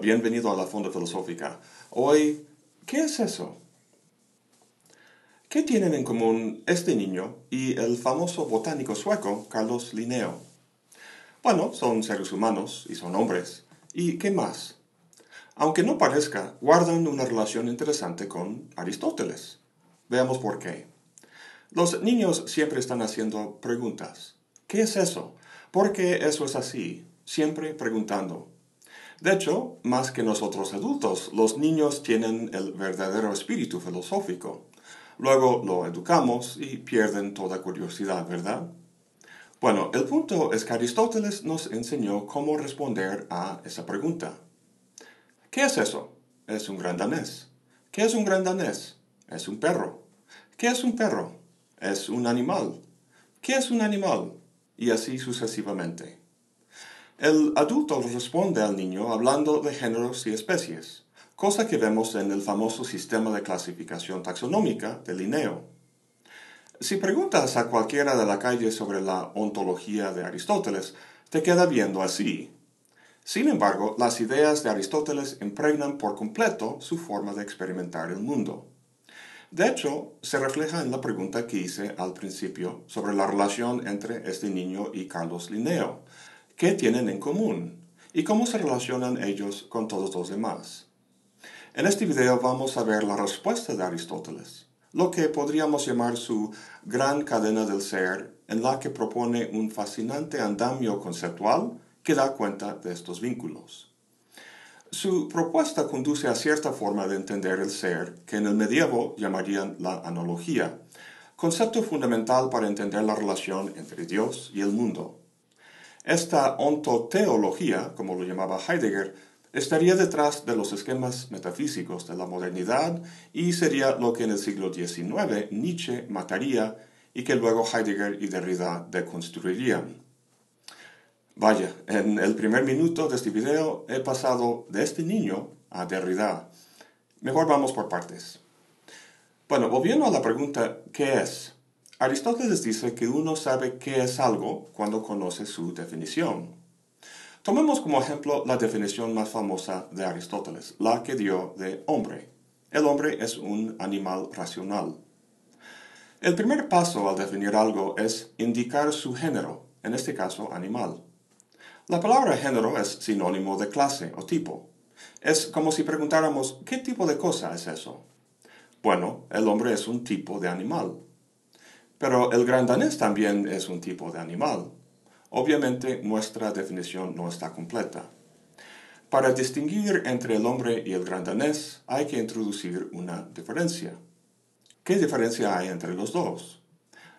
bienvenido a la Fonda Filosófica. Hoy, ¿qué es eso? ¿Qué tienen en común este niño y el famoso botánico sueco Carlos Linneo? Bueno, son seres humanos y son hombres. ¿Y qué más? Aunque no parezca, guardan una relación interesante con Aristóteles. Veamos por qué. Los niños siempre están haciendo preguntas. ¿Qué es eso? ¿Por qué eso es así? Siempre preguntando. De hecho, más que nosotros adultos, los niños tienen el verdadero espíritu filosófico. Luego lo educamos y pierden toda curiosidad, ¿verdad? Bueno, el punto es que Aristóteles nos enseñó cómo responder a esa pregunta. ¿Qué es eso? Es un gran danés. ¿Qué es un gran danés? Es un perro. ¿Qué es un perro? Es un animal. ¿Qué es un animal? Y así sucesivamente. El adulto responde al niño hablando de géneros y especies cosa que vemos en el famoso sistema de clasificación taxonómica de Linneo. Si preguntas a cualquiera de la calle sobre la ontología de Aristóteles, te queda viendo así. Sin embargo, las ideas de Aristóteles impregnan por completo su forma de experimentar el mundo. De hecho, se refleja en la pregunta que hice al principio sobre la relación entre este niño y Carlos Linneo. ¿Qué tienen en común? ¿Y cómo se relacionan ellos con todos los demás? En este video vamos a ver la respuesta de Aristóteles, lo que podríamos llamar su gran cadena del ser, en la que propone un fascinante andamio conceptual que da cuenta de estos vínculos. Su propuesta conduce a cierta forma de entender el ser que en el medievo llamarían la analogía, concepto fundamental para entender la relación entre Dios y el mundo. Esta ontoteología, como lo llamaba Heidegger, estaría detrás de los esquemas metafísicos de la modernidad y sería lo que en el siglo XIX Nietzsche mataría y que luego Heidegger y Derrida deconstruirían. Vaya, en el primer minuto de este video he pasado de este niño a Derrida. Mejor vamos por partes. Bueno, volviendo a la pregunta ¿qué es? Aristóteles dice que uno sabe qué es algo cuando conoce su definición. Tomemos como ejemplo la definición más famosa de Aristóteles, la que dio de hombre. El hombre es un animal racional. El primer paso al definir algo es indicar su género, en este caso animal. La palabra género es sinónimo de clase o tipo. Es como si preguntáramos, ¿qué tipo de cosa es eso? Bueno, el hombre es un tipo de animal. Pero el gran danés también es un tipo de animal. Obviamente nuestra definición no está completa. Para distinguir entre el hombre y el gran danés hay que introducir una diferencia. ¿Qué diferencia hay entre los dos?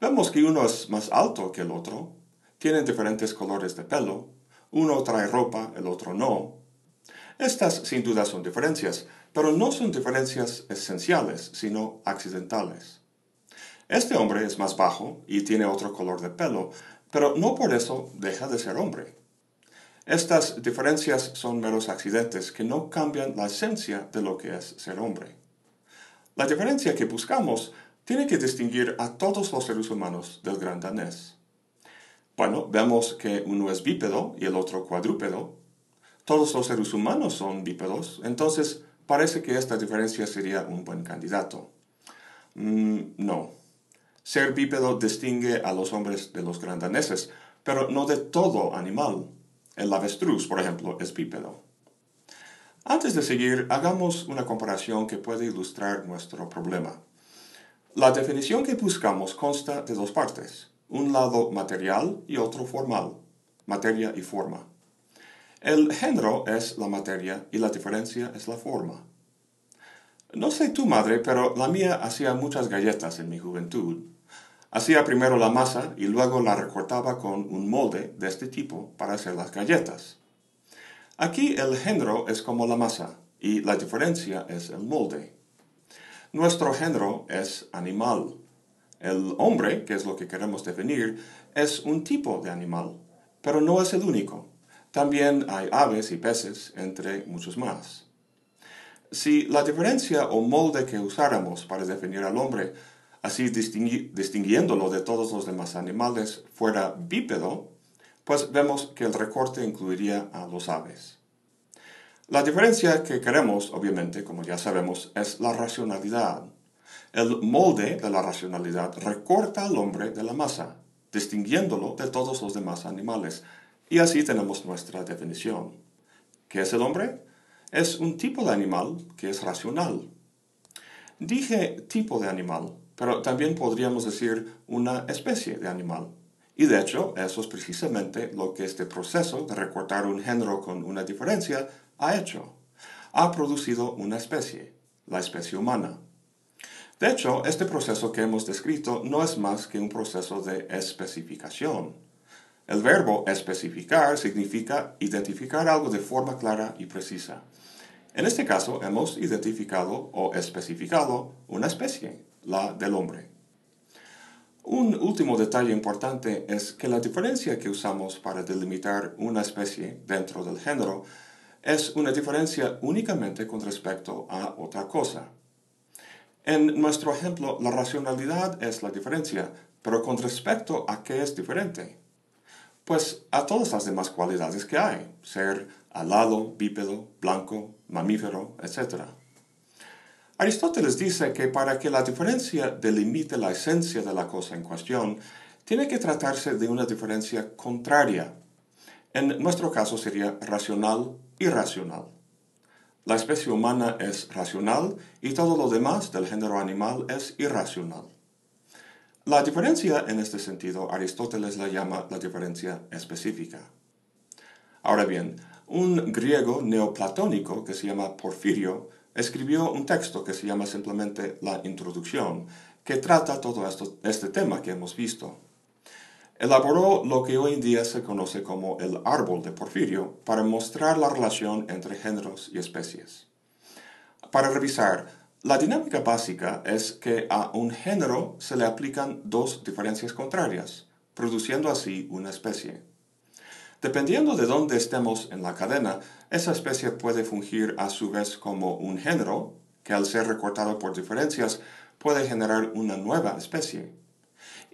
Vemos que uno es más alto que el otro, tienen diferentes colores de pelo, uno trae ropa, el otro no. Estas sin duda son diferencias, pero no son diferencias esenciales, sino accidentales. Este hombre es más bajo y tiene otro color de pelo, pero no por eso deja de ser hombre. Estas diferencias son meros accidentes que no cambian la esencia de lo que es ser hombre. La diferencia que buscamos tiene que distinguir a todos los seres humanos del gran danés. Bueno, vemos que uno es bípedo y el otro cuadrúpedo. Todos los seres humanos son bípedos, entonces parece que esta diferencia sería un buen candidato. Mm, no. Ser bípedo distingue a los hombres de los grandaneses, pero no de todo animal. El avestruz, por ejemplo, es bípedo. Antes de seguir, hagamos una comparación que puede ilustrar nuestro problema. La definición que buscamos consta de dos partes, un lado material y otro formal, materia y forma. El género es la materia y la diferencia es la forma. No sé tu madre, pero la mía hacía muchas galletas en mi juventud. Hacía primero la masa y luego la recortaba con un molde de este tipo para hacer las galletas. Aquí el género es como la masa y la diferencia es el molde. Nuestro género es animal. El hombre, que es lo que queremos definir, es un tipo de animal, pero no es el único. También hay aves y peces, entre muchos más. Si la diferencia o molde que usáramos para definir al hombre así distinguiéndolo de todos los demás animales, fuera bípedo, pues vemos que el recorte incluiría a los aves. La diferencia que queremos, obviamente, como ya sabemos, es la racionalidad. El molde de la racionalidad recorta al hombre de la masa, distinguiéndolo de todos los demás animales. Y así tenemos nuestra definición. ¿Qué es el hombre? Es un tipo de animal que es racional. Dije tipo de animal, pero también podríamos decir una especie de animal. Y de hecho, eso es precisamente lo que este proceso de recortar un género con una diferencia ha hecho. Ha producido una especie, la especie humana. De hecho, este proceso que hemos descrito no es más que un proceso de especificación. El verbo especificar significa identificar algo de forma clara y precisa. En este caso, hemos identificado o especificado una especie, la del hombre. Un último detalle importante es que la diferencia que usamos para delimitar una especie dentro del género es una diferencia únicamente con respecto a otra cosa. En nuestro ejemplo, la racionalidad es la diferencia, pero con respecto a qué es diferente. Pues a todas las demás cualidades que hay, ser alado, bípedo, blanco, mamífero, etc. Aristóteles dice que para que la diferencia delimite la esencia de la cosa en cuestión, tiene que tratarse de una diferencia contraria. En nuestro caso sería racional irracional. La especie humana es racional y todo lo demás del género animal es irracional. La diferencia en este sentido Aristóteles la llama la diferencia específica. Ahora bien, un griego neoplatónico que se llama Porfirio escribió un texto que se llama simplemente La Introducción, que trata todo este tema que hemos visto elaboró lo que hoy en día se conoce como el árbol de Porfirio para mostrar la relación entre géneros y especies. Para revisar, la dinámica básica es que a un género se le aplican dos diferencias contrarias, produciendo así una especie. Dependiendo de dónde estemos en la cadena, esa especie puede fungir a su vez como un género, que al ser recortado por diferencias puede generar una nueva especie.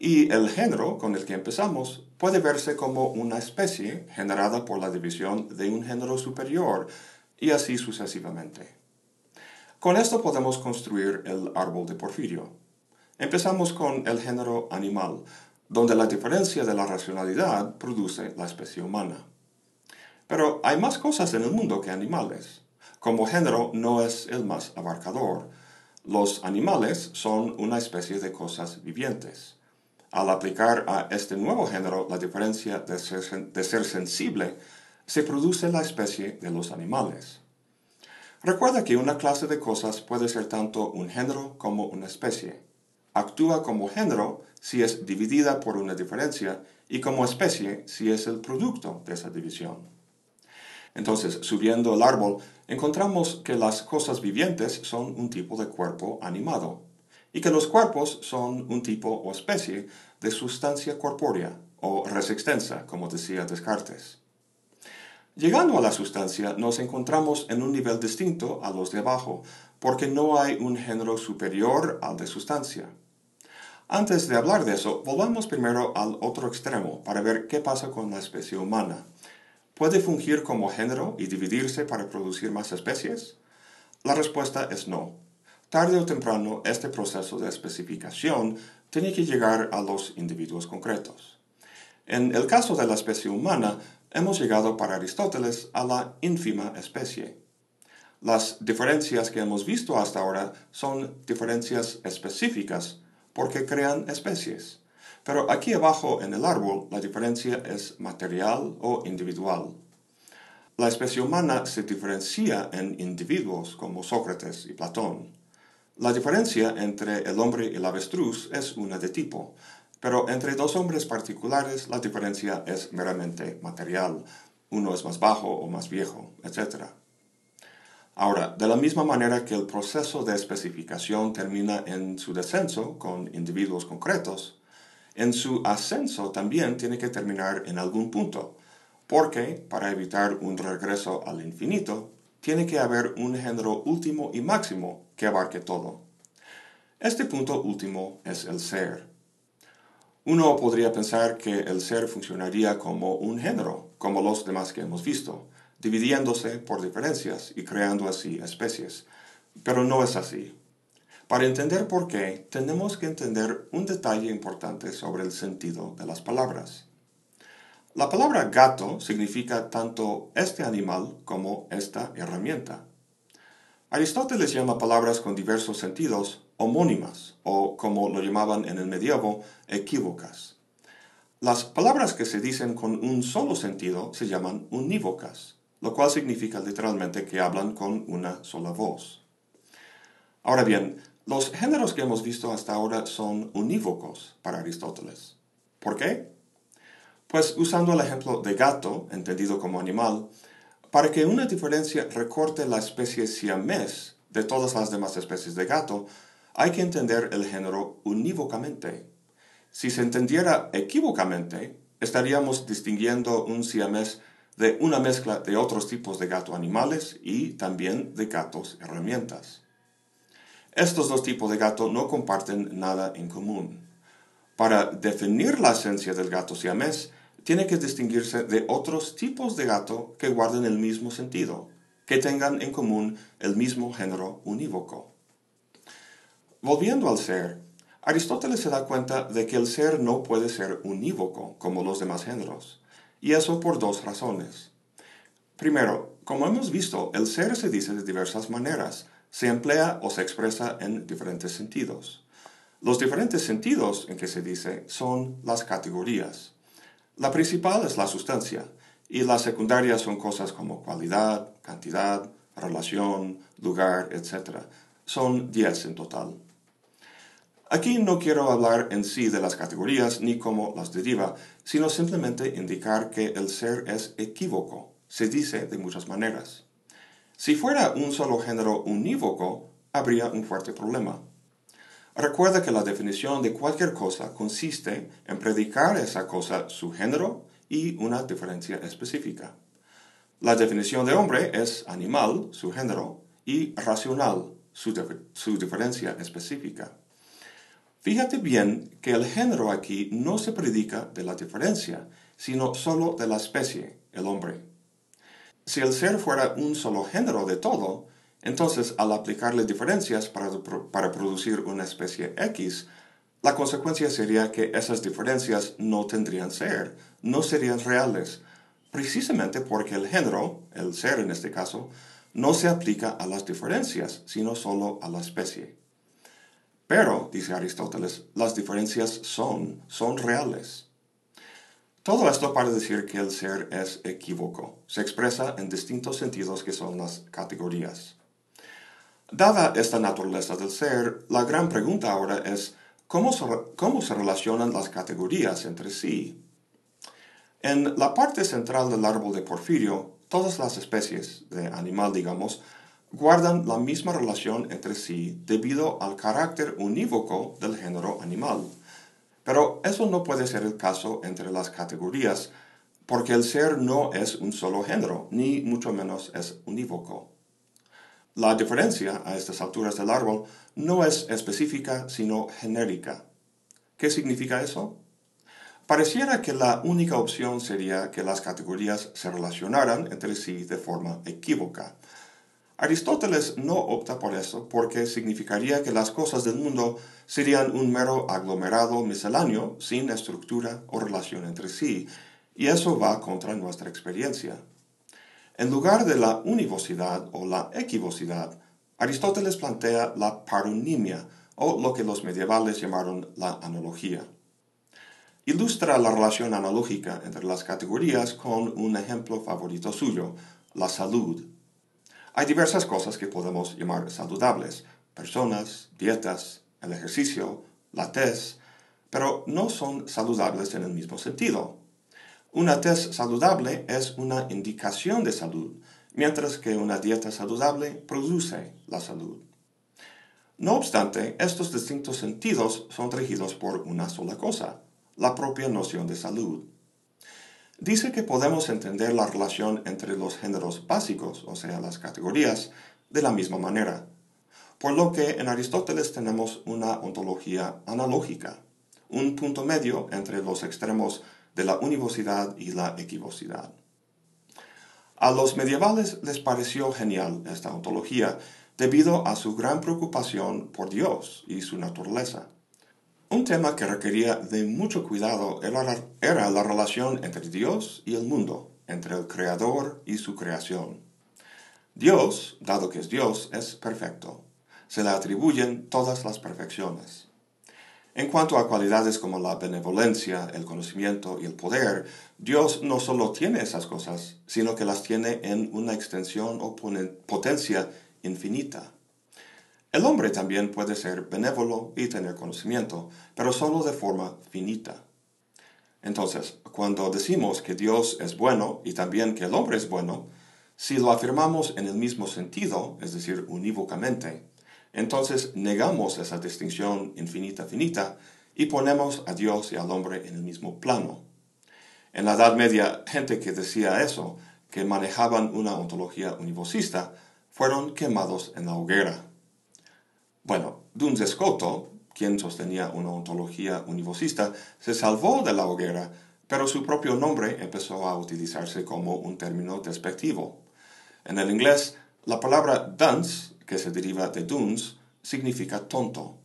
Y el género con el que empezamos puede verse como una especie generada por la división de un género superior y así sucesivamente. Con esto podemos construir el árbol de Porfirio. Empezamos con el género animal, donde la diferencia de la racionalidad produce la especie humana. Pero hay más cosas en el mundo que animales. Como género no es el más abarcador. Los animales son una especie de cosas vivientes. Al aplicar a este nuevo género la diferencia de ser, sensible, se produce la especie de los animales. Recuerda que una clase de cosas puede ser tanto un género como una especie. Actúa como género si es dividida por una diferencia y como especie si es el producto de esa división. Entonces, subiendo el árbol, encontramos que las cosas vivientes son un tipo de cuerpo animado y que los cuerpos son un tipo o especie de sustancia corpórea o res extensa, como decía Descartes. Llegando a la sustancia nos encontramos en un nivel distinto a los de abajo, porque no hay un género superior al de sustancia. Antes de hablar de eso, volvamos primero al otro extremo para ver qué pasa con la especie humana. ¿Puede fungir como género y dividirse para producir más especies? La respuesta es no. Tarde o temprano, este proceso de especificación tiene que llegar a los individuos concretos. En el caso de la especie humana, hemos llegado para Aristóteles a la ínfima especie. Las diferencias que hemos visto hasta ahora son diferencias específicas porque crean especies. Pero aquí abajo en el árbol la diferencia es material o individual. La especie humana se diferencia en individuos como Sócrates y Platón. La diferencia entre el hombre y el avestruz es una de tipo, pero entre dos hombres particulares la diferencia es meramente material. Uno es más bajo o más viejo, etc. Ahora, de la misma manera que el proceso de especificación termina en su descenso con individuos concretos, en su ascenso también tiene que terminar en algún punto, porque para evitar un regreso al infinito, tiene que haber un género último y máximo que abarque todo. Este punto último es el ser. Uno podría pensar que el ser funcionaría como un género, como los demás que hemos visto, dividiéndose por diferencias y creando así especies. Pero no es así. Para entender por qué, tenemos que entender un detalle importante sobre el sentido de las palabras. La palabra gato significa tanto este animal como esta herramienta. Aristóteles llama palabras con diversos sentidos homónimas, o como lo llamaban en el medievo, equívocas. Las palabras que se dicen con un solo sentido se llaman unívocas, lo cual significa literalmente que hablan con una sola voz. Ahora bien, los géneros que hemos visto hasta ahora son unívocos para Aristóteles. ¿Por qué? Pues usando el ejemplo de gato, entendido como animal, para que una diferencia recorte la especie siamés de todas las demás especies de gato, hay que entender el género unívocamente. Si se entendiera equívocamente, estaríamos distinguiendo un siamés de una mezcla de otros tipos de gato animales y también de gatos herramientas. Estos dos tipos de gato no comparten nada en común. Para definir la esencia del gato siamés, tiene que distinguirse de otros tipos de gato que guarden el mismo sentido, que tengan en común el mismo género unívoco. Volviendo al ser, Aristóteles se da cuenta de que el ser no puede ser unívoco como los demás géneros, y eso por dos razones. Primero, como hemos visto, el ser se dice de diversas maneras, se emplea o se expresa en diferentes sentidos. Los diferentes sentidos en que se dice son las categorías. La principal es la sustancia, y las secundarias son cosas como cualidad, cantidad, relación, lugar, etc. Son diez en total. Aquí no quiero hablar en sí de las categorías ni cómo las deriva, sino simplemente indicar que el ser es equívoco, se dice de muchas maneras. Si fuera un solo género unívoco, habría un fuerte problema. Recuerda que la definición de cualquier cosa consiste en predicar esa cosa su género y una diferencia específica. La definición de hombre es animal, su género, y racional, su diferencia específica. Fíjate bien que el género aquí no se predica de la diferencia, sino solo de la especie, el hombre. Si el ser fuera un solo género de todo, entonces al aplicarle diferencias para, para, producir una especie X, la consecuencia sería que esas diferencias no tendrían ser, no serían reales, precisamente porque el género, el ser en este caso, no se aplica a las diferencias, sino solo a la especie. Pero, dice Aristóteles, las diferencias son, son reales. Todo esto para decir que el ser es equívoco. Se expresa en distintos sentidos que son las categorías. Dada esta naturaleza del ser, la gran pregunta ahora es ¿cómo se, cómo se relacionan las categorías entre sí? En la parte central del árbol de Porfirio, todas las especies de animal, digamos, guardan la misma relación entre sí debido al carácter unívoco del género animal. Pero eso no puede ser el caso entre las categorías, porque el ser no es un solo género, ni mucho menos es unívoco. La diferencia a estas alturas del árbol no es específica, sino genérica. ¿Qué significa eso? Pareciera que la única opción sería que las categorías se relacionaran entre sí de forma equívoca, Aristóteles no opta por eso porque significaría que las cosas del mundo serían un mero aglomerado misceláneo sin estructura o relación entre sí, y eso va contra nuestra experiencia. En lugar de la univocidad o la equivocidad, Aristóteles plantea la paronimia, o lo que los medievales llamaron la analogía. Ilustra la relación analógica entre las categorías con un ejemplo favorito suyo, la salud. Hay diversas cosas que podemos llamar saludables, personas, dietas, el ejercicio, la tez, pero no son saludables en el mismo sentido. Una tez saludable es una indicación de salud, mientras que una dieta saludable produce la salud. No obstante, estos distintos sentidos son regidos por una sola cosa, la propia noción de salud dice que podemos entender la relación entre los géneros básicos, o sea, las categorías, de la misma manera. Por lo que en Aristóteles tenemos una ontología analógica, un punto medio entre los extremos de la univocidad y la equivocidad. A los medievales les pareció genial esta ontología debido a su gran preocupación por Dios y su naturaleza. Un tema que requería de mucho cuidado era, la relación entre Dios y el mundo, entre el Creador y su creación. Dios, dado que es Dios, es perfecto. Se le atribuyen todas las perfecciones. En cuanto a cualidades como la benevolencia, el conocimiento y el poder, Dios no solo tiene esas cosas, sino que las tiene en una extensión o potencia infinita. El hombre también puede ser benévolo y tener conocimiento, pero solo de forma finita. Entonces, cuando decimos que Dios es bueno y también que el hombre es bueno, si lo afirmamos en el mismo sentido, es decir, unívocamente, entonces negamos esa distinción infinita-finita y ponemos a Dios y al hombre en el mismo plano. En la Edad Media, gente que decía eso, que manejaban una ontología univocista, fueron quemados en la hoguera. Bueno, Duns Scoto, quien sostenía una ontología univocista, se salvó de la hoguera, pero su propio nombre empezó a utilizarse como un término despectivo. En el inglés, la palabra dunce que se deriva de duns, significa tonto.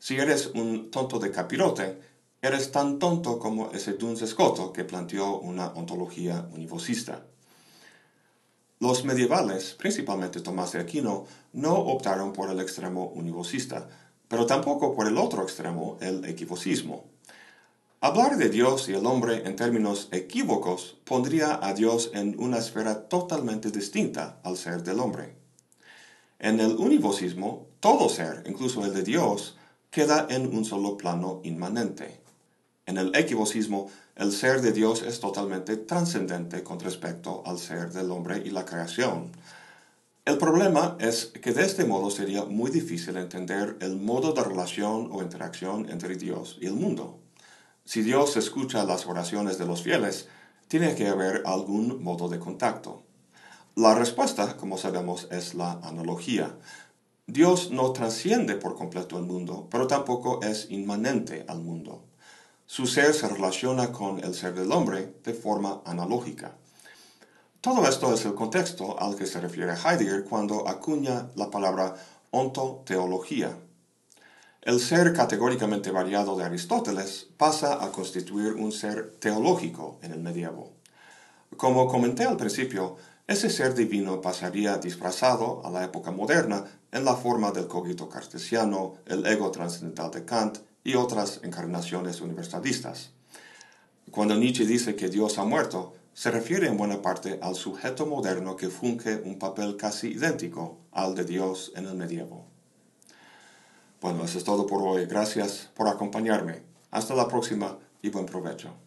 Si eres un tonto de capirote, eres tan tonto como ese duns escoto que planteó una ontología univocista. Los medievales, principalmente Tomás de Aquino, no optaron por el extremo univocista, pero tampoco por el otro extremo, el equivocismo. Hablar de Dios y el hombre en términos equívocos pondría a Dios en una esfera totalmente distinta al ser del hombre. En el univocismo, todo ser, incluso el de Dios, queda en un solo plano inmanente. En el equivocismo, el ser de Dios es totalmente trascendente con respecto al ser del hombre y la creación. El problema es que de este modo sería muy difícil entender el modo de relación o interacción entre Dios y el mundo. Si Dios escucha las oraciones de los fieles, tiene que haber algún modo de contacto. La respuesta, como sabemos, es la analogía. Dios no trasciende por completo el mundo, pero tampoco es inmanente al mundo. Su ser se relaciona con el ser del hombre de forma analógica. Todo esto es el contexto al que se refiere Heidegger cuando acuña la palabra ontoteología. El ser categóricamente variado de Aristóteles pasa a constituir un ser teológico en el medievo. Como comenté al principio, ese ser divino pasaría disfrazado a la época moderna en la forma del cogito cartesiano, el ego trascendental de Kant y otras encarnaciones universalistas. Cuando Nietzsche dice que Dios ha muerto, se refiere en buena parte al sujeto moderno que funge un papel casi idéntico al de Dios en el medievo. Bueno, eso es todo por hoy. Gracias por acompañarme. Hasta la próxima y buen provecho.